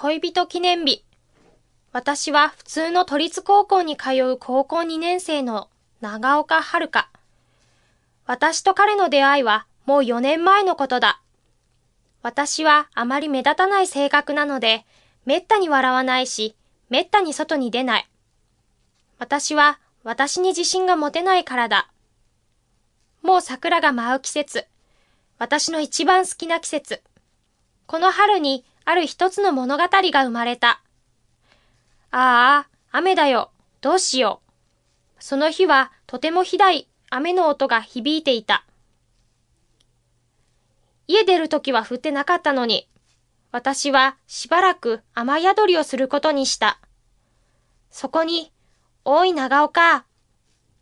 恋人記念日。私は普通の都立高校に通う高校2年生の長岡遥香。私と彼の出会いはもう4年前のことだ。私はあまり目立たない性格なので、めったに笑わないし、めったに外に出ない。私は私に自信が持てないからだ。もう桜が舞う季節。私の一番好きな季節。この春にある一つの物語が生まれた。ああ、雨だよ。どうしよう。その日はとてもひどい雨の音が響いていた。家出るときは降ってなかったのに、私はしばらく雨宿りをすることにした。そこに、おい長岡。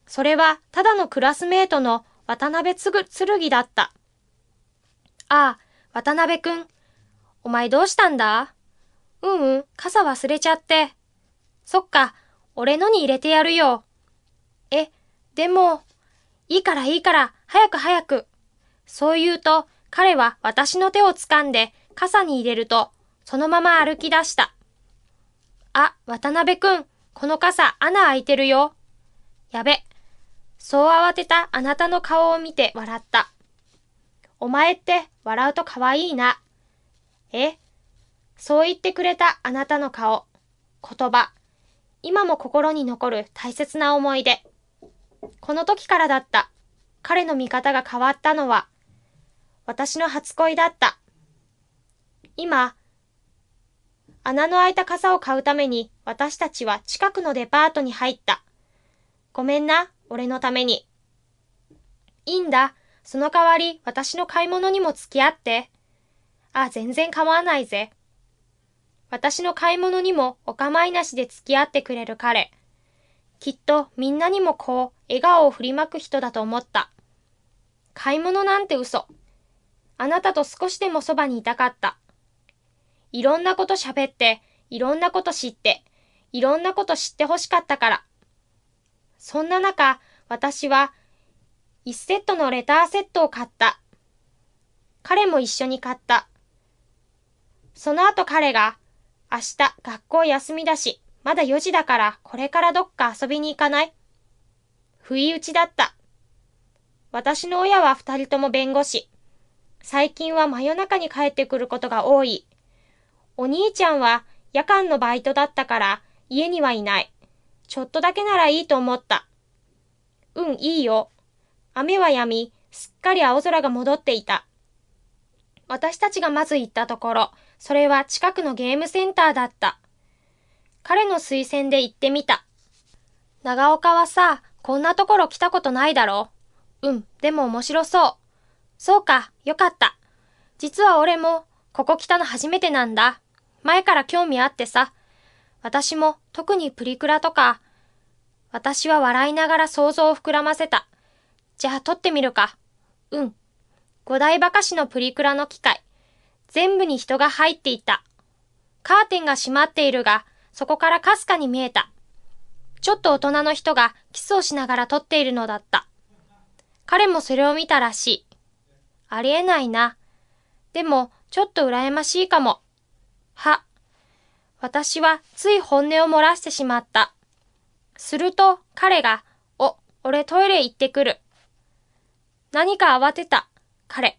それはただのクラスメートの渡辺つぐ、剣だった。ああ、渡辺くん。お前どうしたんだ？ううん、傘忘れちゃって。そっか、俺のに入れてやるよ。え、でも、いいからいいから、早く早く。そう言うと、彼は私の手を掴んで傘に入れると、そのまま歩き出した。あ、渡辺くん、この傘穴開いてるよ。やべ。そう慌てたあなたの顔を見て笑った。お前って笑うと可愛いな。えそう言ってくれたあなたの顔、言葉、今も心に残る大切な思い出。この時からだった。彼の見方が変わったのは、私の初恋だった。今、穴の開いた傘を買うために私たちは近くのデパートに入った。ごめんな、俺のために。いいんだ。その代わり私の買い物にも付き合って。あ、全然構わないぜ。私の買い物にもお構いなしで付き合ってくれる彼。きっとみんなにもこう、笑顔を振りまく人だと思った。買い物なんて嘘。あなたと少しでもそばにいたかった。いろんなこと喋って、いろんなこと知って、いろんなこと知ってほしかったから。そんな中、私は、一セットのレターセットを買った。彼も一緒に買った。その後彼が、明日学校休みだし、まだ4時だからこれからどっか遊びに行かない？不意打ちだった。私の親は二人とも弁護士。最近は真夜中に帰ってくることが多い。お兄ちゃんは夜間のバイトだったから家にはいない。ちょっとだけならいいと思った。うん、いいよ。雨は止み、すっかり青空が戻っていた。私たちがまず行ったところ、それは近くのゲームセンターだった。彼の推薦で行ってみた。長岡はさ、こんなところ来たことないだろう。うん、でも面白そう。そうか、よかった。実は俺も、ここ来たの初めてなんだ。前から興味あってさ。私も特にプリクラとか。私は笑いながら想像を膨らませた。じゃあ撮ってみるか。うん。五大馬鹿しのプリクラの機械。全部に人が入っていた。カーテンが閉まっているが、そこからかすかに見えた。ちょっと大人の人がキスをしながら撮っているのだった。彼もそれを見たらしい。ありえないな。でも、ちょっと羨ましいかも。は。私はつい本音を漏らしてしまった。すると、彼が、お、俺トイレ行ってくる。何か慌てた、彼。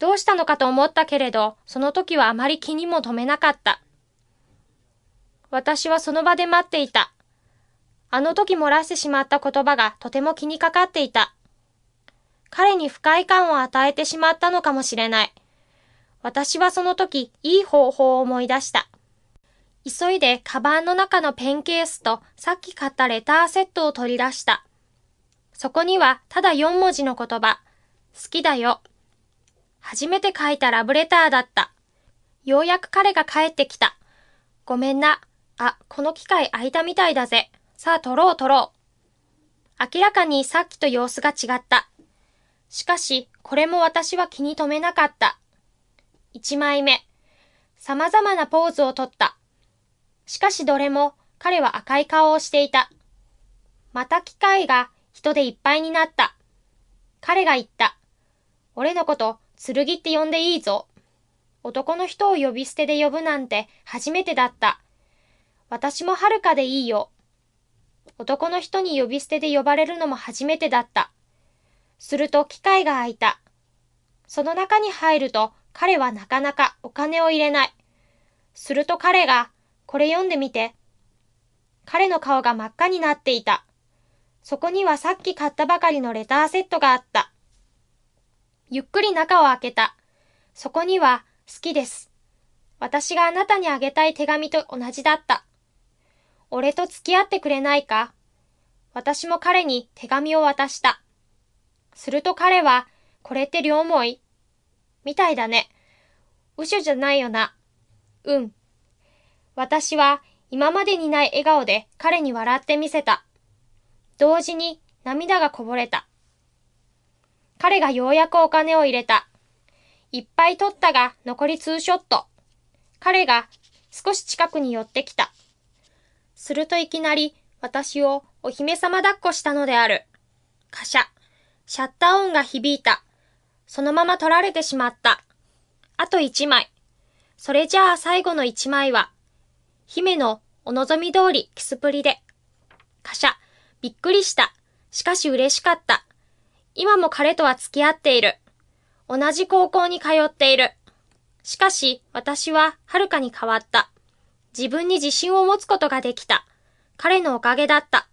どうしたのかと思ったけれど、その時はあまり気にも留めなかった。私はその場で待っていた。あの時漏らしてしまった言葉がとても気にかかっていた。彼に不快感を与えてしまったのかもしれない。私はその時、いい方法を思い出した。急いでカバンの中のペンケースとさっき買ったレターセットを取り出した。そこにはただ4文字の言葉。好きだよ。初めて書いたラブレターだった。ようやく彼が帰ってきた。ごめんな。あ、この機械空いたみたいだぜ。さあ、撮ろう撮ろう。明らかにさっきと様子が違った。しかし、これも私は気に留めなかった。一枚目。様々なポーズをとった。しかしどれも彼は赤い顔をしていた。また機械が人でいっぱいになった。彼が言った。俺のこと剣って呼んでいいぞ。男の人を呼び捨てで呼ぶなんて初めてだった。私もはるかでいいよ。男の人に呼び捨てで呼ばれるのも初めてだった。すると機械が開いた。その中に入ると彼はなかなかお金を入れない。すると彼が、これ読んでみて。彼の顔が真っ赤になっていた。そこにはさっき買ったばかりのレターセットがあった。ゆっくり中を開けた。そこには、好きです。私があなたにあげたい手紙と同じだった。俺と付き合ってくれないか？私も彼に手紙を渡した。すると彼は、これって両思い？みたいだね。嘘じゃないよな。うん。私は今までにない笑顔で彼に笑ってみせた。同時に涙がこぼれた。彼がようやくお金を入れた。いっぱい取ったが残りツーショット。彼が少し近くに寄ってきた。するといきなり私をお姫様抱っこしたのである。カシャ。シャッター音が響いた。そのまま取られてしまった。あと一枚。それじゃあ最後の一枚は、姫のお望み通りキスプリで。カシャ。びっくりした。しかし嬉しかった。今も彼とは付き合っている。同じ高校に通っている。しかし、私ははるかに変わった。自分に自信を持つことができた。彼のおかげだった。